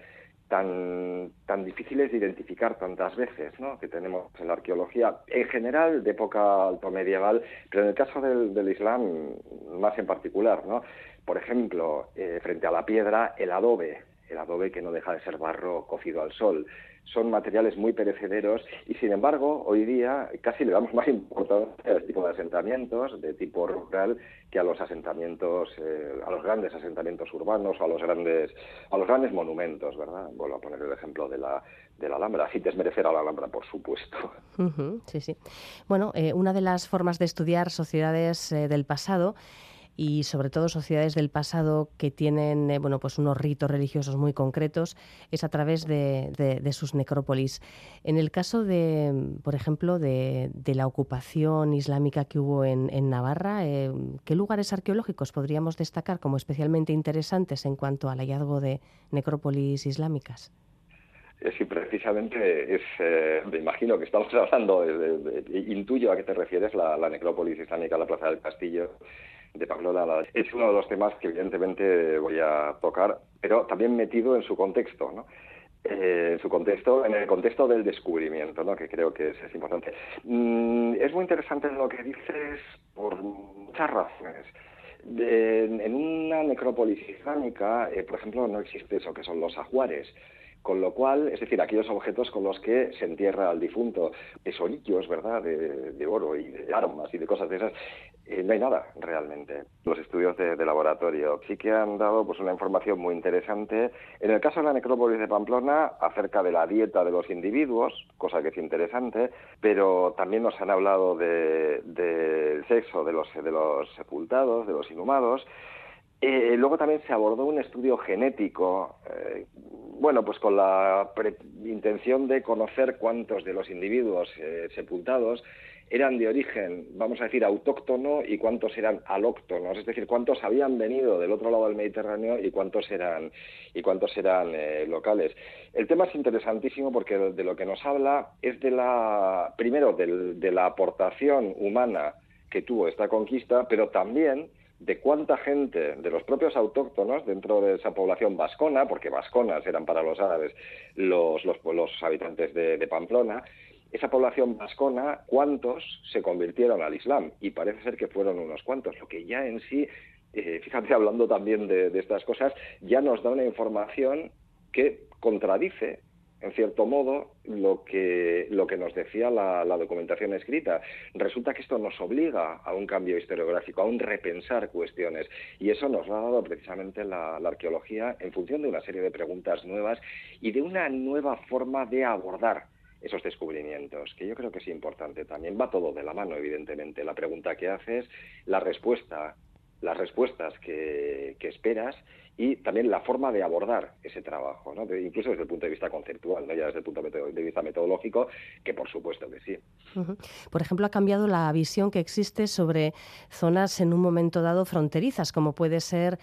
tan, tan difíciles de identificar tantas veces ¿no? que tenemos en la arqueología, en general de época alto medieval, pero en el caso del, del Islam más en particular. ¿no? Por ejemplo, eh, frente a la piedra, el adobe, el adobe que no deja de ser barro cocido al sol son materiales muy perecederos y sin embargo hoy día casi le damos [laughs] más importancia a este tipo de asentamientos de tipo rural que a los asentamientos eh, a los grandes asentamientos urbanos o a los grandes a los grandes monumentos verdad vuelvo a poner el ejemplo de la de la Alhambra, sin desmerecer a la Alhambra, por supuesto. sí, sí. Bueno, eh, una de las formas de estudiar sociedades eh, del pasado y sobre todo sociedades del pasado que tienen eh, bueno, pues unos ritos religiosos muy concretos, es a través de, sus necrópolis. En el caso de, por ejemplo, de, la ocupación islámica que hubo en, Navarra, eh, ¿qué lugares arqueológicos podríamos destacar como especialmente interesantes en cuanto al hallazgo de necrópolis islámicas? Eh, sí, precisamente es, me imagino que estamos hablando, intuyo a qué te refieres, la, la necrópolis islámica, la Plaza del Castillo, de Pamplona es uno de los temas que evidentemente voy a tocar, pero también metido en su contexto, ¿no? Eh, en su contexto, en el contexto del descubrimiento, ¿no? que creo que es, importante. Mm, es muy interesante lo que dices por muchas razones. en, una necrópolis islámica, eh, por ejemplo, no existe eso que son los ajuares. Con lo cual, es decir, aquellos objetos con los que se entierra al difunto, tesorillos, ¿verdad?, de, oro y de armas y de cosas de esas, eh, no hay nada realmente. Los estudios de, laboratorio sí que han dado pues una información muy interesante. En el caso de la necrópolis de Pamplona, acerca de la dieta de los individuos, cosa que es interesante, pero también nos han hablado del sexo de los, de los sepultados, de los inhumados, eh, luego también se abordó un estudio genético, eh, bueno, pues con la intención de conocer cuántos de los individuos eh, sepultados eran de origen, vamos a decir, autóctono y cuántos eran alóctonos, es decir, cuántos habían venido del otro lado del Mediterráneo y cuántos eran y cuántos eran locales. El tema es interesantísimo porque de lo que nos habla es de la primero de la aportación humana que tuvo esta conquista, pero también de cuánta gente de los propios autóctonos dentro de esa población vascona, porque vasconas eran para los árabes los, los, habitantes de, Pamplona, esa población vascona, cuántos se convirtieron al Islam. Y parece ser que fueron unos cuantos, lo que ya en sí, eh, fíjate, [laughs] hablando también de, de estas cosas, ya nos da una información que contradice en cierto modo, lo que, lo que nos decía la, documentación escrita. Resulta que esto nos obliga a un cambio historiográfico, a un repensar cuestiones. Y eso nos lo ha dado precisamente la, la arqueología en función de una serie de preguntas nuevas y de una nueva forma de abordar esos descubrimientos, que yo creo que es importante también. Va todo de la mano, evidentemente. La pregunta que haces, la respuesta, las respuestas que esperas y también la forma de abordar ese trabajo, ¿no? incluso desde el punto de vista conceptual, ¿no? ya desde el punto de vista metodológico, que por supuesto que sí. Por ejemplo, ha cambiado la visión que existe sobre zonas en un momento dado fronterizas, como puede ser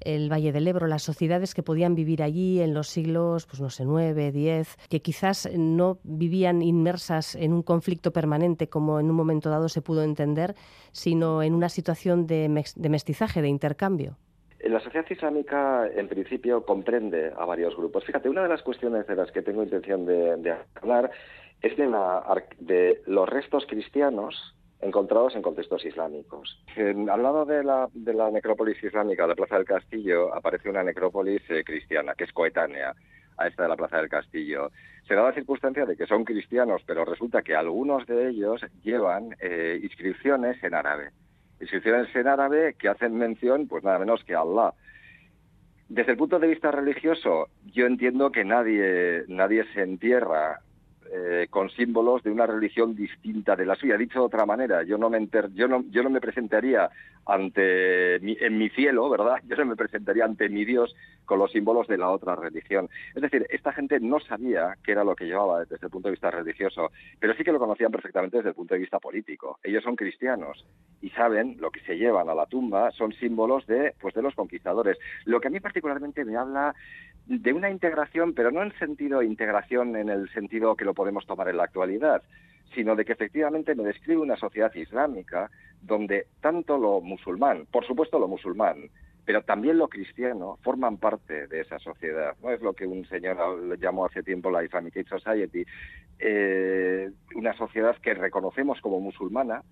el Valle del Ebro, las sociedades que podían vivir allí en los siglos, pues no sé, nueve, diez, que quizás no vivían inmersas en un conflicto permanente como en un momento dado se pudo entender, sino en una situación de mestizaje, de intercambio. La sociedad islámica, en principio, comprende a varios grupos. Fíjate, una de las cuestiones de las que tengo intención de, hablar es de, de los restos cristianos encontrados en contextos islámicos. al lado de la, de la necrópolis islámica, la Plaza del Castillo, aparece una necrópolis eh, cristiana, que es coetánea a esta de la Plaza del Castillo. Se da la circunstancia de que son cristianos, pero resulta que algunos de ellos llevan eh, inscripciones en árabe inscripciones en árabe que hacen mención, pues nada menos que a Allah. Desde el punto de vista religioso, yo entiendo que nadie, nadie se entierra eh, con símbolos de una religión distinta de la suya. Dicho de otra manera, yo no me, yo no, yo no me presentaría ante en mi cielo, ¿verdad? [laughs] Yo no me presentaría ante mi Dios con los símbolos de la otra religión. Es decir, esta gente no sabía qué era lo que llevaba desde el punto de vista religioso, pero sí que lo conocían perfectamente desde el punto de vista político. Ellos son cristianos y saben lo que se llevan a la tumba son símbolos de, pues, de los conquistadores. Lo que a mí particularmente me habla de una integración, pero no en sentido integración en el sentido que lo podemos tomar en la actualidad, sino de que efectivamente me describe una sociedad islámica donde tanto lo musulmán, por supuesto lo musulmán, pero también lo cristiano forman parte de esa sociedad. No es lo que un señor llamó hace tiempo la Islamic Society, eh, una sociedad que reconocemos como musulmana,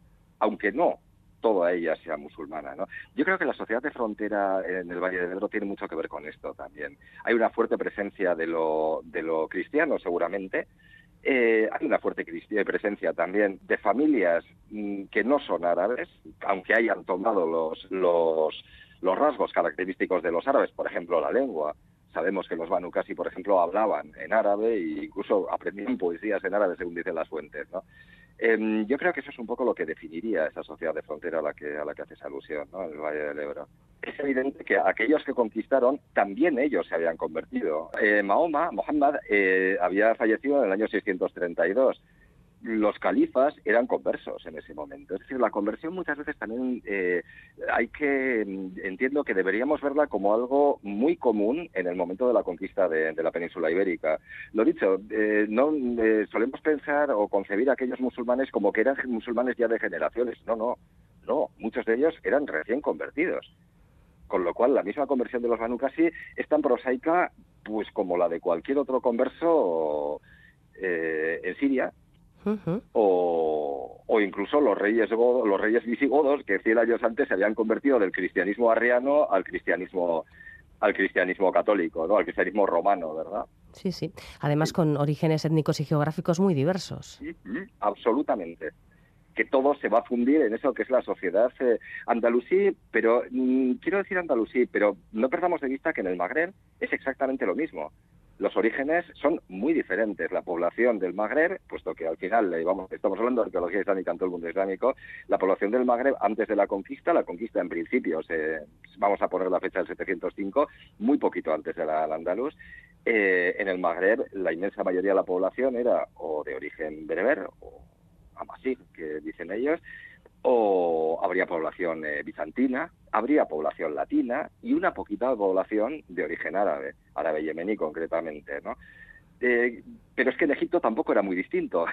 aunque no toda ella sea musulmana. ¿no? Yo creo que la sociedad de frontera en el Valle del Ebro tiene mucho que ver con esto también. Hay una fuerte presencia de lo, de lo cristiano, seguramente, eh, hay una fuerte presencia también de familias mm, que no son árabes, aunque hayan tomado los, los, los rasgos característicos de los árabes, por ejemplo, la lengua. Sabemos que los Banu Qasi, por ejemplo, hablaban en árabe e incluso aprendían poesías en árabe, según dicen las fuentes. ¿no? Em, yo creo que eso es un poco lo que definiría esa sociedad de frontera a la que, a la que haces alusión, ¿no? el Valle del Ebro. Es evidente que aquellos que conquistaron, también ellos se habían convertido. Eh, Mahoma, Muhammad, eh, había fallecido en el año 632 los califas eran conversos en ese momento. Es decir, la conversión muchas veces también eh, hay que, entiendo que deberíamos verla como algo muy común en el momento de la conquista de, la península ibérica. Lo dicho, eh, no eh, solemos pensar o concebir a aquellos musulmanes como que eran musulmanes ya de generaciones. No, no, no. Muchos de ellos eran recién convertidos. Con lo cual, la misma conversión de los Banu es tan prosaica pues como la de cualquier otro converso en Siria, o, incluso los reyes los reyes visigodos que cien años antes se habían convertido del cristianismo arriano al cristianismo al cristianismo católico, ¿no? al cristianismo romano, ¿verdad? Sí, sí. Además con orígenes étnicos y geográficos muy diversos. absolutamente que todo se va a fundir en eso que es la sociedad eh, andalusí, pero mm, quiero decir andalusí, pero no perdamos de vista que en el Magreb es exactamente lo mismo los orígenes son muy diferentes. La población del Magreb, puesto que al final eh, estamos hablando de arqueología islámica en todo el mundo islámico, la población del Magreb antes de la conquista, la conquista en principio, vamos a poner la fecha del 705, muy poquito antes de la, andaluz, eh, en el Magreb la inmensa mayoría de la población era o de origen bereber o amasí, que dicen ellos, o habría población eh, bizantina, habría población latina y una poquita población de origen árabe, árabe yemení concretamente, ¿no? Eh, pero es que en Egipto tampoco era muy distinto.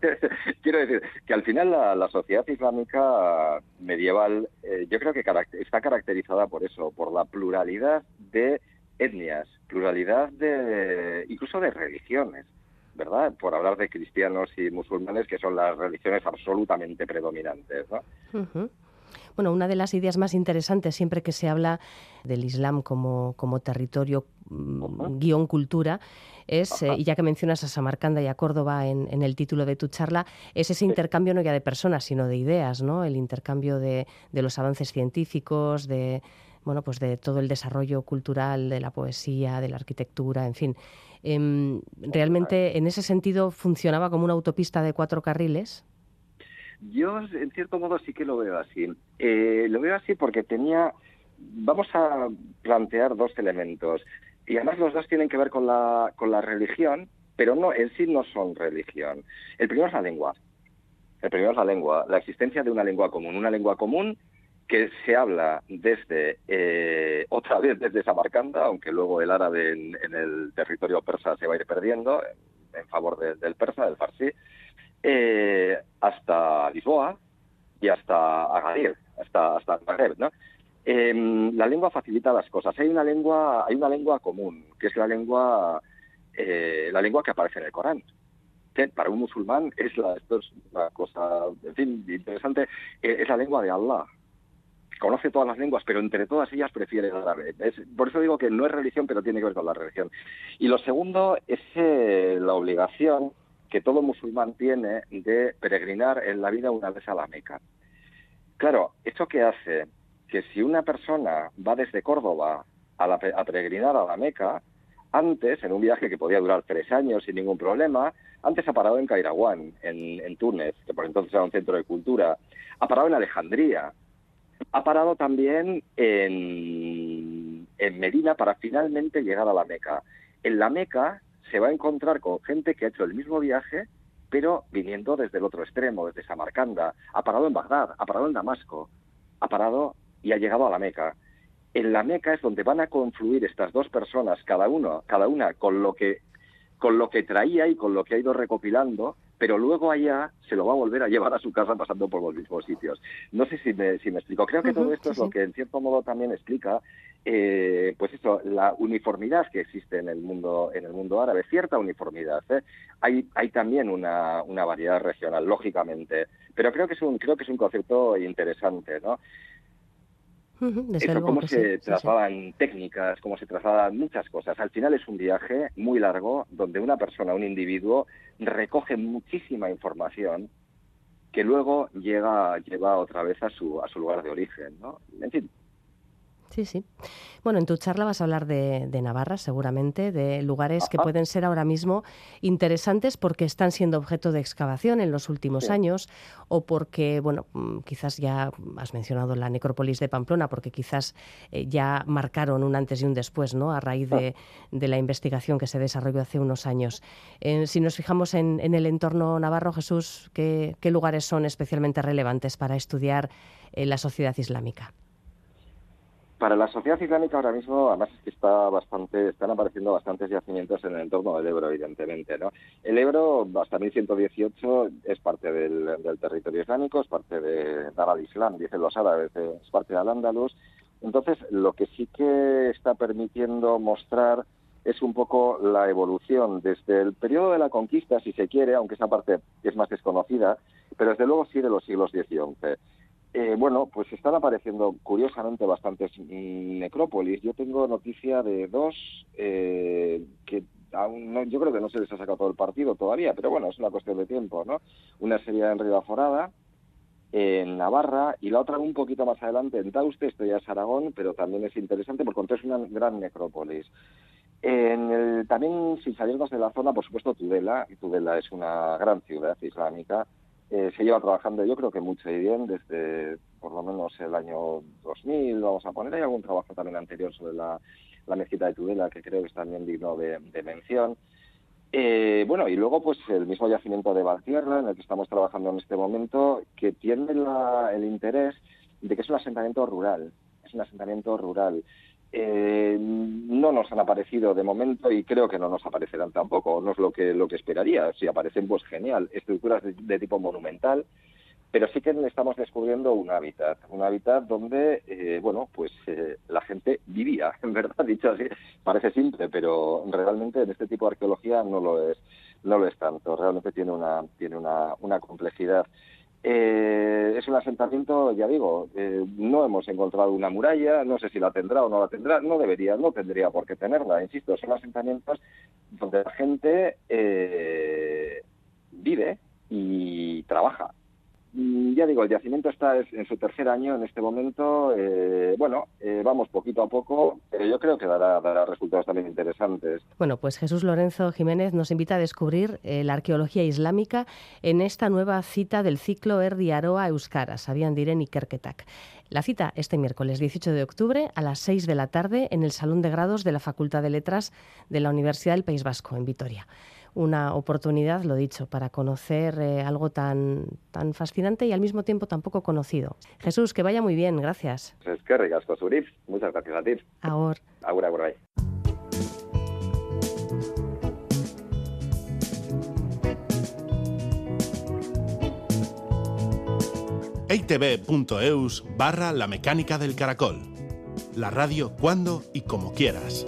[laughs] Quiero decir que al final la, sociedad islámica medieval eh, yo creo que está caracterizada por eso, por la pluralidad de etnias, pluralidad de incluso de religiones. ¿Verdad? Por hablar de cristianos y musulmanes, que son las religiones absolutamente predominantes, ¿no? Bueno, una de las ideas más interesantes siempre que se habla del Islam como, como territorio mm, guion cultura es, eh, y ya que mencionas a Samarcanda y a Córdoba en, el título de tu charla, es ese intercambio no ya de personas, sino de ideas, ¿no? El intercambio de, de los avances científicos, de bueno, pues de todo el desarrollo cultural, de la poesía, de la arquitectura, en fin. Em, ¿Realmente en ese sentido funcionaba como una autopista de cuatro carriles? Yo, en cierto modo, sí que lo veo así. Eh, lo veo así porque tenía. Vamos a plantear dos elementos. Y además los dos tienen que ver con la, con la religión, pero no en sí no son religión. El primero es la lengua. El primero es la lengua, la existencia de una lengua común. Una lengua común que se habla desde, eh, otra vez desde Samarcanda, aunque luego el árabe en, el territorio persa se va a ir perdiendo en, favor del persa, del farsi, eh, hasta Lisboa y hasta Agadir, hasta, hasta Maghreb, ¿no? Em, la lengua facilita las cosas. Hay una lengua, hay una lengua común, que es la lengua, eh, la lengua que aparece en el Corán. Para un musulmán es la, cosa, en fin, interesante, es la lengua de Allah, conoce todas las lenguas, pero entre todas ellas prefiere el árabe. por eso digo que no es religión, pero tiene que ver con la religión. Y lo segundo es eh, la obligación que todo musulmán tiene de peregrinar en la vida una vez a la Meca. Claro, ¿esto qué hace? Que si una persona va desde Córdoba a, peregrinar a la Meca, antes, en un viaje que podía durar tres años sin ningún problema, antes ha parado en Cairaguán, en, en Túnez, que por entonces era un centro de cultura, ha parado en Alejandría, ha parado también en, Medina para finalmente llegar a la Meca. En la Meca se va a encontrar con gente que ha hecho el mismo viaje, pero viniendo desde el otro extremo, desde Samarcanda. Ha parado en Bagdad, ha parado en Damasco, ha parado y ha llegado a la Meca. En la Meca es donde van a confluir estas dos personas, cada uno, cada una con lo que con lo que traía y con lo que ha ido recopilando, pero luego allá se lo va a volver a llevar a su casa pasando por los mismos sitios. No sé si me, si me explico. Creo que todo esto es lo que en cierto modo también explica, eh, pues eso, la uniformidad que existe en el mundo en el mundo árabe, cierta uniformidad. ¿eh? Hay hay también una, una variedad regional, lógicamente, pero creo que es un creo que es un concepto interesante, ¿no? Cómo se trasladan técnicas, cómo se trasladan muchas cosas. Al final es un viaje muy largo donde una persona, un individuo, recoge muchísima información que luego llega lleva otra vez a su a su lugar de origen, ¿no? En fin, Sí, sí. Bueno, en tu charla vas a hablar de, Navarra, seguramente, de lugares que pueden ser ahora mismo interesantes porque están siendo objeto de excavación en los últimos años o porque, bueno, mm, quizás ya has mencionado la necrópolis de Pamplona, porque quizás eh, ya marcaron un antes y un después, ¿no? A raíz de, la investigación que se desarrolló hace unos años. Eh, si nos fijamos en, el entorno navarro, Jesús, ¿qué, lugares son especialmente relevantes para estudiar eh, la sociedad islámica? Para la sociedad islámica ahora mismo, además es que está bastante, están apareciendo bastantes yacimientos en el entorno del Ebro, evidentemente. ¿no? El Ebro, hasta 1118, es parte del, territorio islámico, es parte de Dar al-Islam, dicen los árabes, es parte del Andalus. Entonces, lo que sí que está permitiendo mostrar es un poco la evolución desde el periodo de la conquista, si se quiere, aunque esa parte es más desconocida, pero desde luego sí de los siglos X y XI. Eh, bueno, pues están apareciendo curiosamente bastantes necrópolis. Yo tengo noticia de dos eh, que aún no, yo creo que no se les ha sacado todo el partido todavía, pero bueno, es una cuestión de tiempo, ¿no? Una sería en Ribaforada, en Navarra, y la otra un poquito más adelante en Tauste, esto ya es Aragón, pero también es interesante porque es una gran necrópolis. En el, también, sin salirnos de la zona, por supuesto, Tudela, y Tudela es una gran ciudad islámica, eh, se lleva trabajando yo creo que mucho y bien desde por lo menos el año 2000, vamos a poner. Hay algún trabajo también anterior sobre la, mezquita de Tudela que creo que es también digno de, mención. Eh, bueno, y luego pues el mismo yacimiento de Valtierra, en el que estamos trabajando en este momento, que tiene el interés de que es un asentamiento rural, es un asentamiento rural. Eh, no nos han aparecido de momento y creo que no nos aparecerán tampoco, no es lo que, lo que esperaría. Si aparecen, pues genial, estructuras de, tipo monumental, pero sí que estamos descubriendo un hábitat, un hábitat donde, eh, bueno, pues eh, la gente vivía, [laughs] en verdad, dicho así, parece simple, pero realmente en este tipo de arqueología no lo es, no lo es tanto, realmente tiene una, tiene una, una complejidad. Eh, es un asentamiento, ya digo, eh, no hemos encontrado una muralla, no sé si la tendrá o no la tendrá, no debería, no tendría por qué tenerla, insisto, son asentamientos donde la gente eh, vive y trabaja. Mm, ya digo, el yacimiento está en su tercer año en este momento. Eh, bueno, eh, vamos poquito a poco, pero yo creo que dará, dará, resultados también interesantes. Bueno, pues Jesús Lorenzo Jiménez nos invita a descubrir eh, la arqueología islámica en esta nueva cita del ciclo Erdi Aroa Euskara, Sabían Diren y Kerketak. La cita este miércoles 18 de octubre a las 6 de la tarde en el Salón de Grados de la Facultad de Letras de la Universidad del País Vasco, en Vitoria una oportunidad, lo dicho, para conocer eh, algo tan, tan fascinante y al mismo tiempo tan poco conocido. Jesús, que vaya muy bien, gracias. Es que ricasco, Surif. Muchas gracias a ti. Ahora. Ahora, ahora. itv.eus barra la mecánica del caracol. La radio cuando y como quieras.